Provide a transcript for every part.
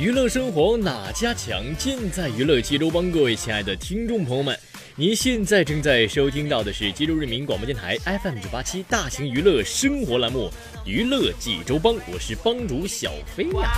娱乐生活哪家强？尽在娱乐济州帮。各位亲爱的听众朋友们，您现在正在收听到的是济州人民广播电台 FM 九八七大型娱乐生活栏目《娱乐济州帮》，我是帮主小飞呀。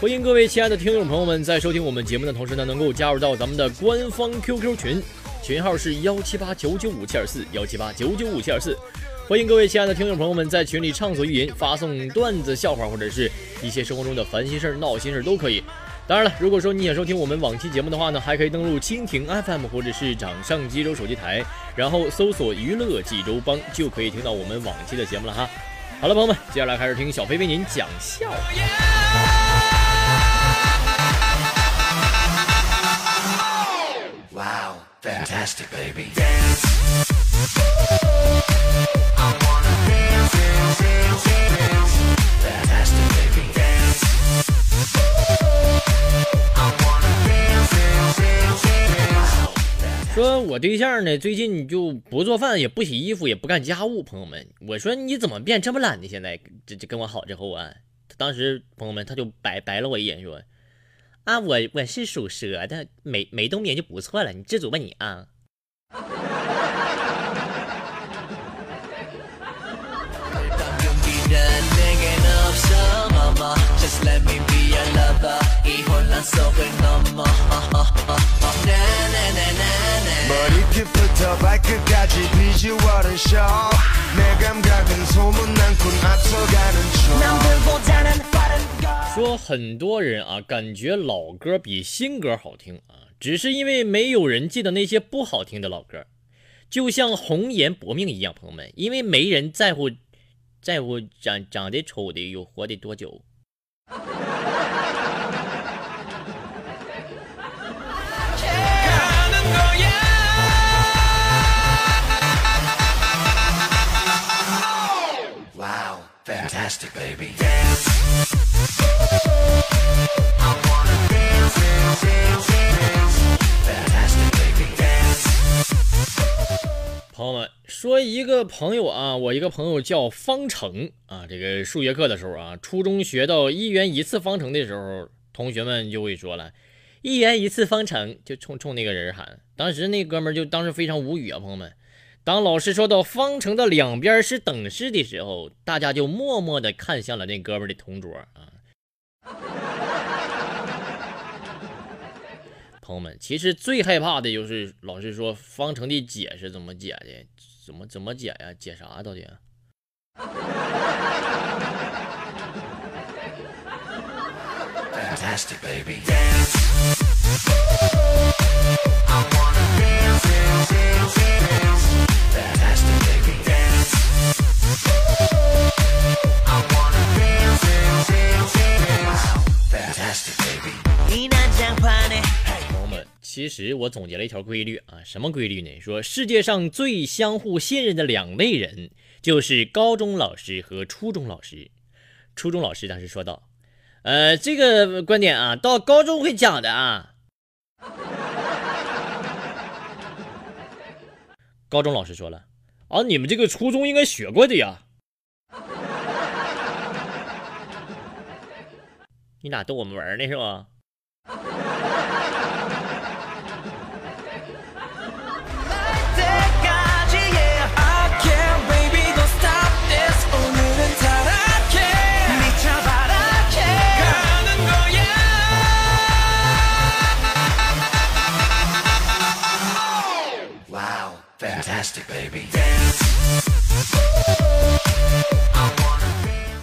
欢迎各位亲爱的听众朋友们，在收听我们节目的同时呢，能够加入到咱们的官方 QQ 群，群号是幺七八九九五七二四幺七八九九五七二四。欢迎各位亲爱的听众朋友们在群里畅所欲言，发送段子、笑话或者是一些生活中的烦心事儿、闹心事儿都可以。当然了，如果说你想收听我们往期节目的话呢，还可以登录蜻蜓 FM 或者是掌上济州手机台，然后搜索“娱乐济州帮”，就可以听到我们往期的节目了哈。好了，朋友们，接下来开始听小飞为您讲笑。Wow, fantastic, baby. 说我对象呢，最近就不做饭，也不洗衣服，也不干家务。朋友们，我说你怎么变这么懒呢？现在这这跟我好之后啊，他当时朋友们他就白白了我一眼，说啊，我我是属蛇的，没没冬眠就不错了，你知足吧你啊。说很多人啊，感觉老歌比新歌好听啊，只是因为没有人记得那些不好听的老歌，就像红颜薄命一样，朋友们，因为没人在乎，在乎长长得丑的有活得多久。朋说，一个朋友啊，我一个朋友叫方程啊。这个数学课的时候啊，初中学到一元一次方程的时候，同学们就会说了，一元一次方程，就冲冲那个人喊。当时那哥们就当时非常无语啊，朋友们。当老师说到方程的两边是等式的时候，大家就默默的看向了那哥们的同桌啊。朋友们，其实最害怕的就是老师说方程的解是怎么解的，怎么怎么解呀？解啥到底？其实我总结了一条规律啊，什么规律呢？说世界上最相互信任的两类人，就是高中老师和初中老师。初中老师当时说道：“呃，这个观点啊，到高中会讲的啊。”高中老师说了：“啊，你们这个初中应该学过的呀。”你俩逗我们玩呢是吧？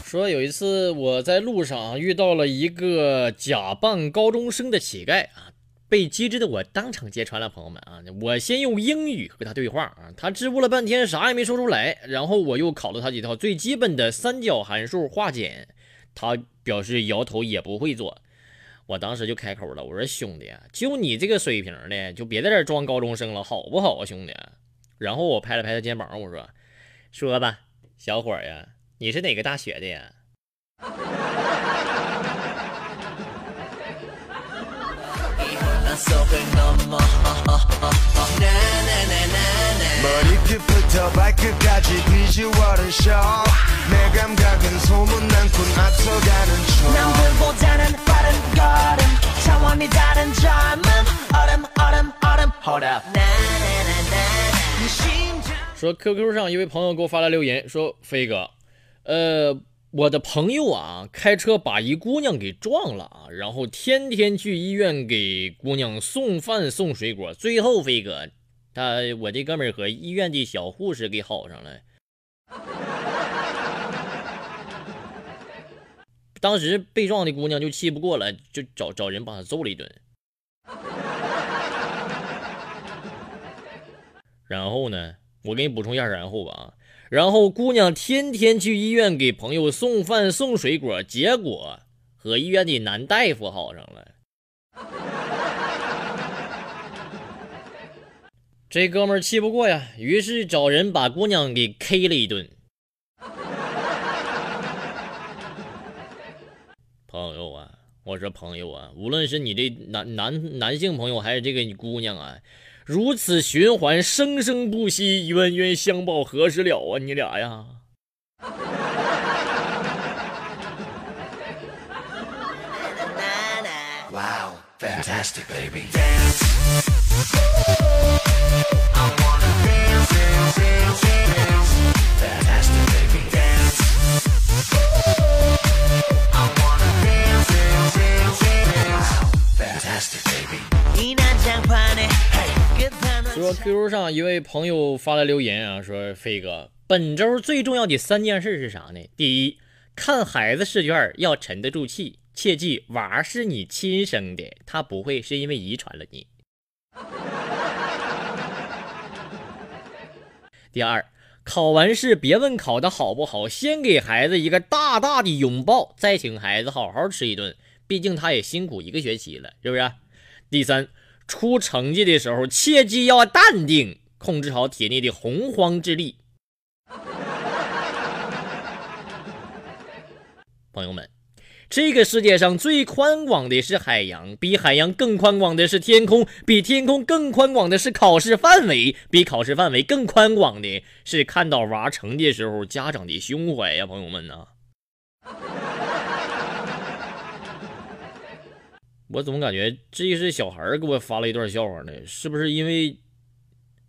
说有一次我在路上遇到了一个假扮高中生的乞丐啊，被机智的我当场揭穿了。朋友们啊，我先用英语和他对话啊，他支吾了半天啥也没说出来。然后我又考了他几套最基本的三角函数化简，他表示摇头也不会做。我当时就开口了，我说兄弟，就你这个水平的，就别在这装高中生了，好不好啊，兄弟？然后我拍了拍他肩膀，我说：“说吧，小伙呀，你是哪个大学的呀？”说 QQ 上一位朋友给我发来留言，说飞哥，呃，我的朋友啊，开车把一姑娘给撞了啊，然后天天去医院给姑娘送饭送水果，最后飞哥，他我这哥们和医院的小护士给好上了。当时被撞的姑娘就气不过了，就找找人把他揍了一顿。然后呢？我给你补充一下，然后吧，然后姑娘天天去医院给朋友送饭送水果，结果和医院的男大夫好上了。这哥们气不过呀，于是找人把姑娘给 K 了一顿。朋友啊，我说朋友啊，无论是你这男男男性朋友，还是这个姑娘啊。如此循环，生生不息，冤冤相报何时了啊！你俩呀。说 QQ 上一位朋友发来留言啊，说飞哥，本周最重要的三件事是啥呢？第一，看孩子试卷要沉得住气，切记娃是你亲生的，他不会是因为遗传了你。第二，考完试别问考的好不好，先给孩子一个大大的拥抱，再请孩子好好吃一顿，毕竟他也辛苦一个学期了，是不是？第三。出成绩的时候，切记要淡定，控制好体内的洪荒之力。朋友们，这个世界上最宽广的是海洋，比海洋更宽广的是天空，比天空更宽广的是考试范围，比考试范围更宽广的是看到娃成绩时候家长的胸怀呀，朋友们呐。我怎么感觉这是小孩给我发了一段笑话呢？是不是因为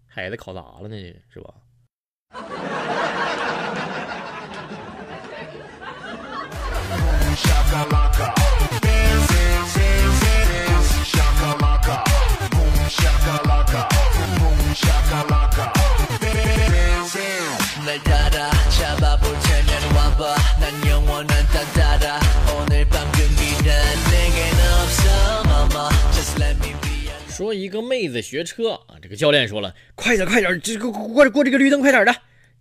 孩子考砸了呢？是吧？一个妹子学车啊，这个教练说了，快点快点，这个过过这个绿灯，快点的。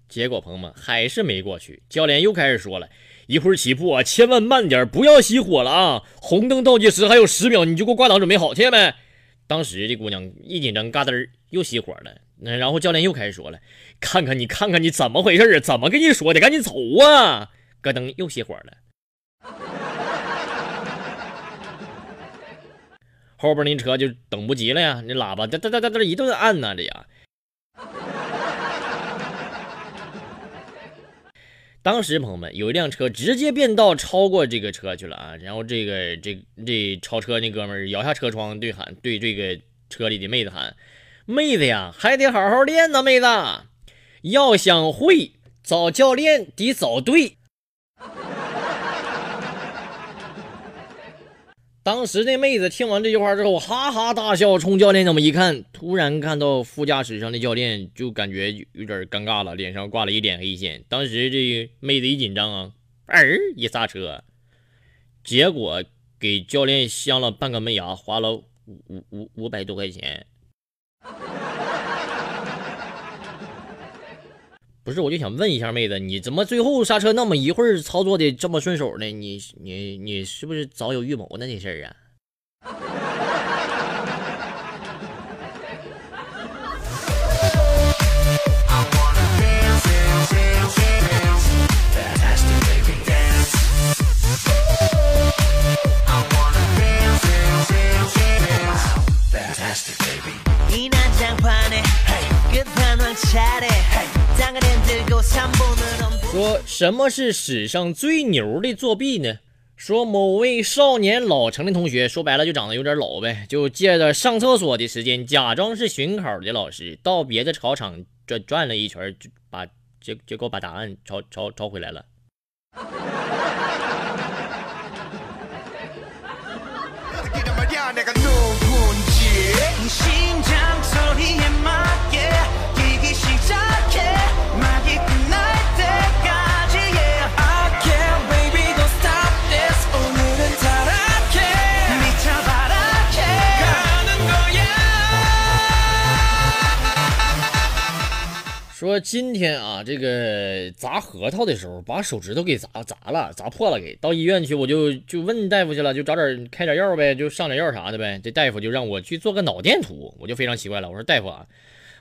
结果朋友们还是没过去。教练又开始说了，一会儿起步啊，千万慢点，不要熄火了啊。红灯倒计时还有十秒，你就给我挂档准备好，听见没？当时这姑娘一紧张，嘎噔又熄火了。那然后教练又开始说了，看看你看看你怎么回事啊？怎么跟你说的？赶紧走啊！咯噔又熄火了。后边那车就等不及了呀，那喇叭哒哒哒哒哒一顿按呐，这呀。当时朋友们有一辆车直接变道超过这个车去了啊，然后这个这这超车那哥们摇下车窗对喊对这个车里的妹子喊：“妹子呀，还得好好练呐，妹子，要想会找教练得找对。”当时那妹子听完这句话之后，哈哈大笑，冲教练那么一看，突然看到副驾驶上的教练，就感觉有点尴尬了，脸上挂了一点黑线。当时这妹子一紧张啊，儿一刹车，结果给教练镶了半个门牙，花了五五五百多块钱。不是，我就想问一下妹子，你怎么最后刹车那么一会儿操作的这么顺手呢？你你你是不是早有预谋呢？这事儿啊？说什么是史上最牛的作弊呢？说某位少年老成的同学，说白了就长得有点老呗，就借着上厕所的时间，假装是巡考的老师，到别的考场转转了一圈，就把结结果把答案抄抄抄回来了。说今天啊，这个砸核桃的时候，把手指头给砸砸了，砸破了，给到医院去，我就就问大夫去了，就找点开点药呗，就上点药啥的呗。这大夫就让我去做个脑电图，我就非常奇怪了，我说大夫啊，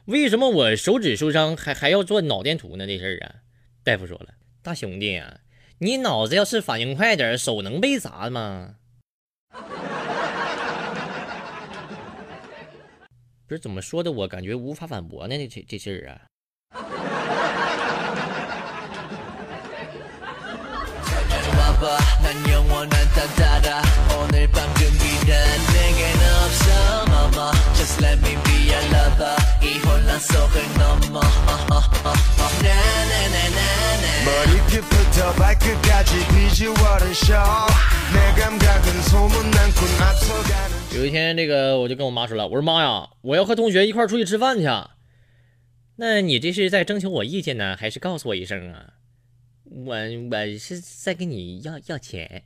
为什么我手指受伤还还要做脑电图呢？这事儿啊，大夫说了，大兄弟啊，你脑子要是反应快点，手能被砸吗？不是怎么说的，我感觉无法反驳呢，这这事儿啊。有一天，这个我就跟我妈说了，我说妈呀，我要和同学一块出去吃饭去。那你这是在征求我意见呢，还是告诉我一声啊？我我是在跟你要要钱。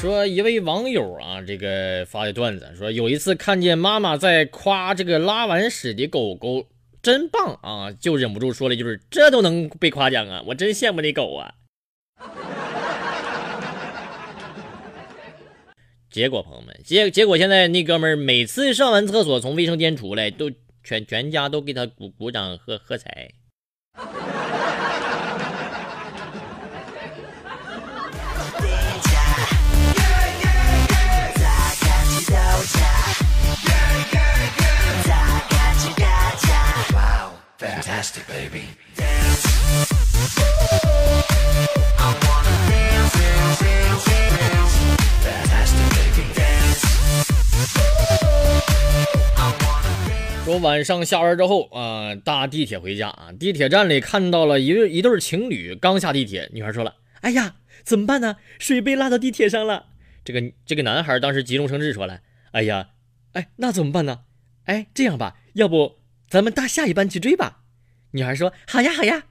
说一位网友啊，这个发的段子说，有一次看见妈妈在夸这个拉完屎的狗狗真棒啊，就忍不住说了一句：“这都能被夸奖啊，我真羡慕那狗啊。”结果朋友们，结结果现在那哥们儿每次上完厕所从卫生间出来，都全全家都给他鼓鼓掌喝喝彩。Fantastic baby. Fantastic 说晚上下班之后啊，搭地铁回家啊，地铁站里看到了一一对情侣刚下地铁，女孩说了：“哎呀，怎么办呢？水被落到地铁上了。”这个这个男孩当时急中生智说了：“哎呀，哎，那怎么办呢？哎，这样吧，要不咱们搭下一班去追吧？”女孩说：“好呀，好呀。”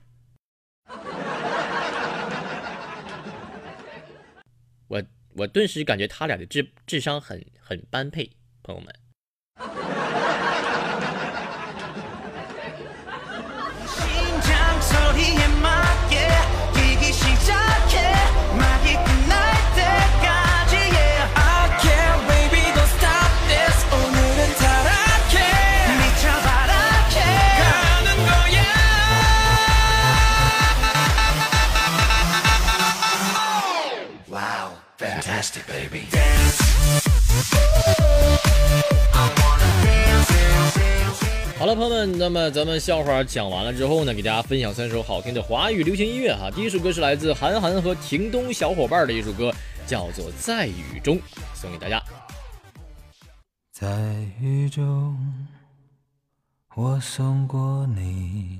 我我顿时感觉他俩的智智商很很般配，朋友们。好了，朋友们，那么咱们笑话讲完了之后呢，给大家分享三首好听的华语流行音乐哈。第一首歌是来自韩寒和霆东小伙伴的一首歌，叫做《在雨中》，送给大家。在雨中，我送过你；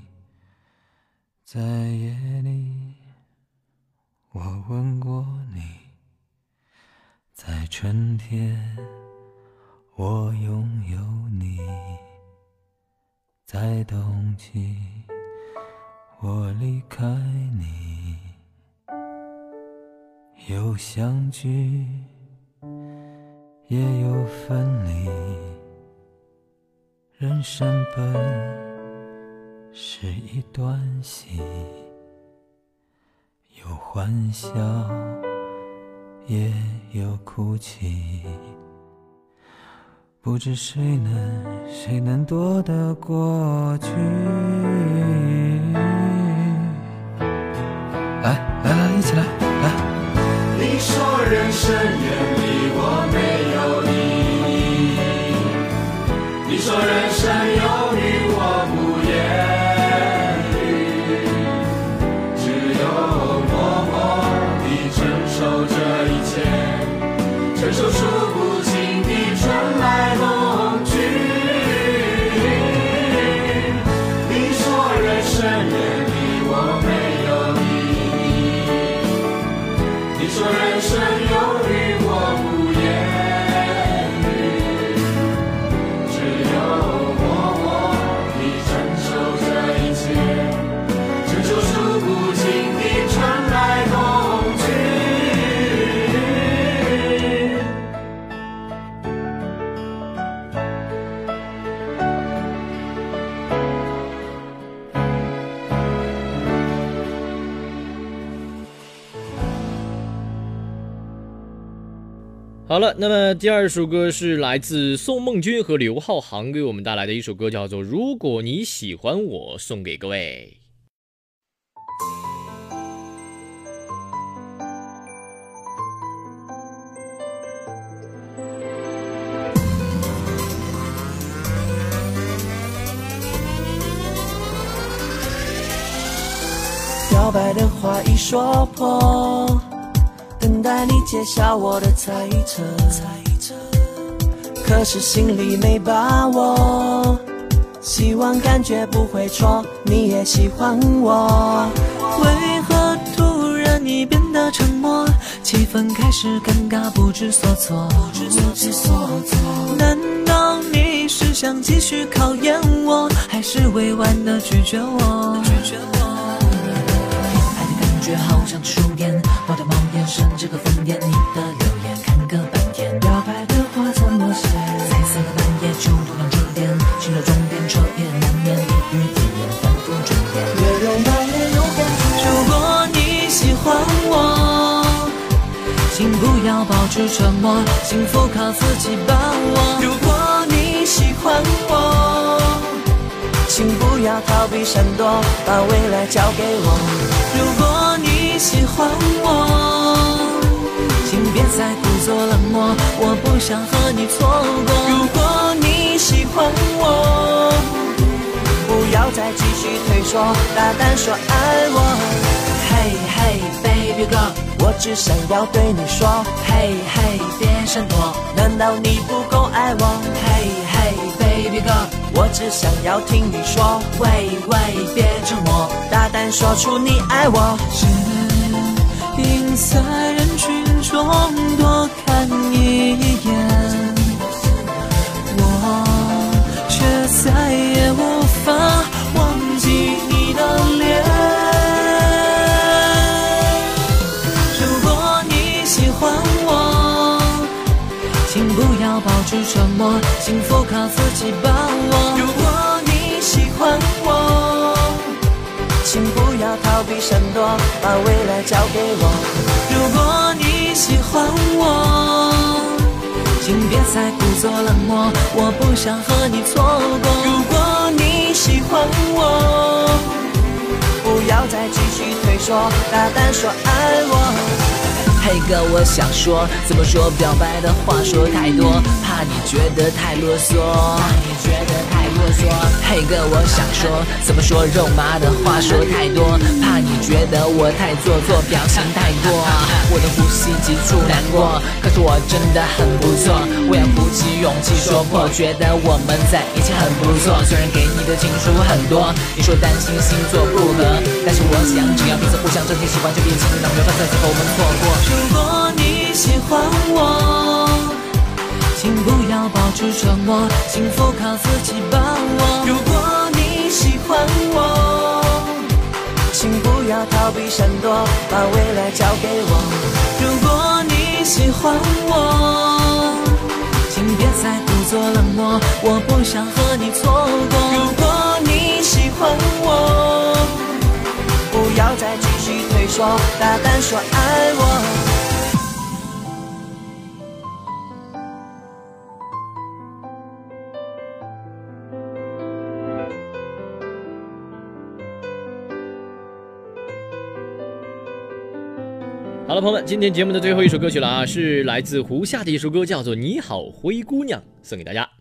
在夜里，我吻过你；在春天，我拥有你；在冬季，我离开你。有相聚。也有分离，人生本是一段戏，有欢笑，也有哭泣，不知谁能谁能躲得过去。好了，那么第二首歌是来自宋梦君和刘浩航给我们带来的一首歌，叫做《如果你喜欢我》，送给各位。表白的话已说破，待你揭晓我的猜测。猜测可是心里没把握，希望感觉不会错，你也喜欢我。为何突然你变得沉默？气氛开始尴尬，不知所措。不知所措难道你是想继续考验我，还是委婉的拒绝我？拒绝我爱的感觉好像触电，你的留言看个半天。表白的话怎么写？彩色的半夜就度量着点，心流终点彻夜难眠，一语体言反复重点。越 rom 慢越有感觉。如果你喜欢我，请不要保持沉默，幸福靠自己把握。如果你喜欢我。请不要逃避闪躲，把未来交给我。如果你喜欢我，别再故作冷漠，我不想和你错过。如果你喜欢我，不要再继续退缩，大胆说爱我。嘿嘿，baby girl，我只想要对你说，嘿嘿，别闪躲，难道你不够爱我？嘿嘿，baby girl。我只想要听你说，喂喂，别沉默，大胆说出你爱我。只因在人群中多看一眼，我却再也无法忘记你的脸。如果你喜欢我。请不要保持沉默，幸福靠自己把握。如果你喜欢我，请不要逃避闪躲，把未来交给我。如果你喜欢我，请别再故作冷漠，我不想和你错过。如果你喜欢我，不要再继续退缩，大胆说爱我。嘿哥，我想说，怎么说表白的话说太多，怕你觉得太啰嗦，怕你觉得太啰嗦。嘿哥，我想说，怎么说肉麻的话说太多，怕你觉得我太做作，表情太多。我的呼吸急促难过，可是我真的很不错。我要鼓起勇气说破，觉得我们在一起很不错。虽然给你的情书很多，你说担心星座不合，但是我想只要彼此互相真心喜欢就别轻易让缘分在最后我们错过。如果你喜欢我。请不要保持沉默，幸福靠自己把握。如果你喜欢我，请不要逃避闪躲，把未来交给我。如果你喜欢我，请别再故作冷漠，我不想和你错过。如果你喜欢我，不要再继续退缩，大胆说爱我。朋友们，今天节目的最后一首歌曲了啊，是来自胡夏的一首歌，叫做《你好，灰姑娘》，送给大家。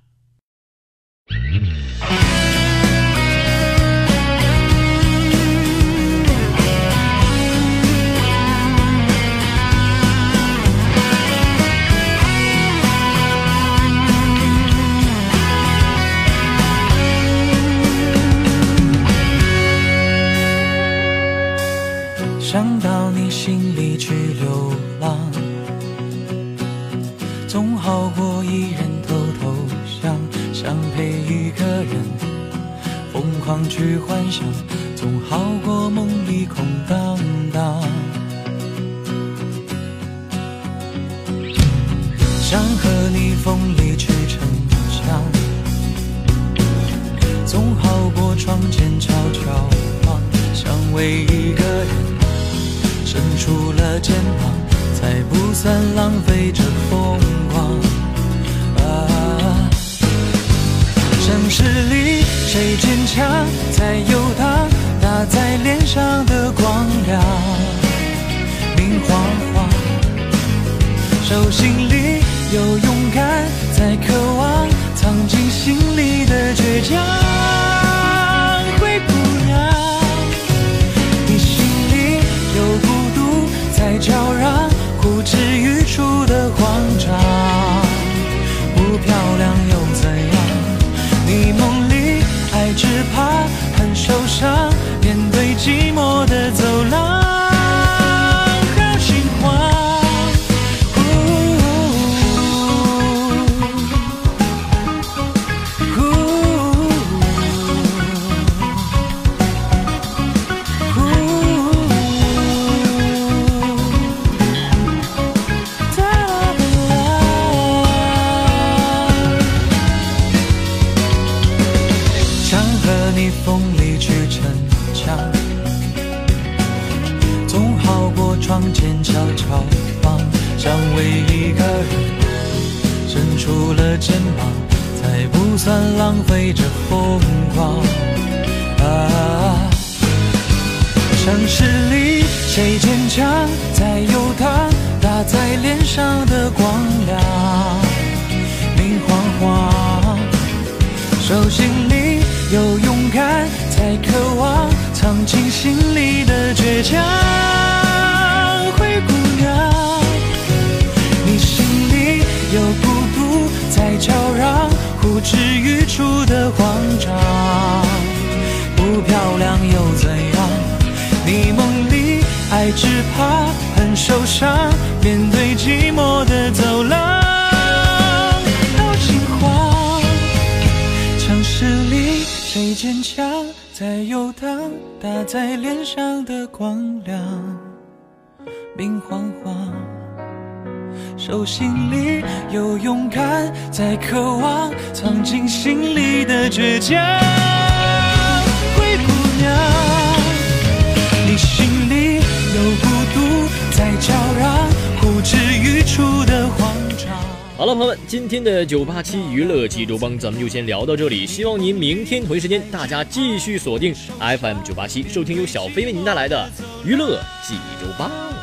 去幻想，总好过梦里空荡荡。想和你风里去逞强，总好过窗前悄悄望。想为一个人。伸出了肩膀，才不算浪费这风光。里谁坚强在游荡，打在脸上的光亮，明晃晃。手心里有勇敢在渴望，藏进心里的倔强。藏进心里的倔强。灰姑娘，你心里有孤独在叫嚷。呼之欲出的慌张，不漂亮又怎样？你梦里爱只怕很受伤，面对寂寞的走廊，好心慌。城市里谁坚强在游荡？打在脸上的光亮，明晃晃。手心里有勇敢在渴望，藏进心里的倔强。好了，朋友们，今天的九八七娱乐济州帮咱们就先聊到这里。希望您明天同一时间，大家继续锁定 FM 九八七，收听由小飞为您带来的娱乐济州帮。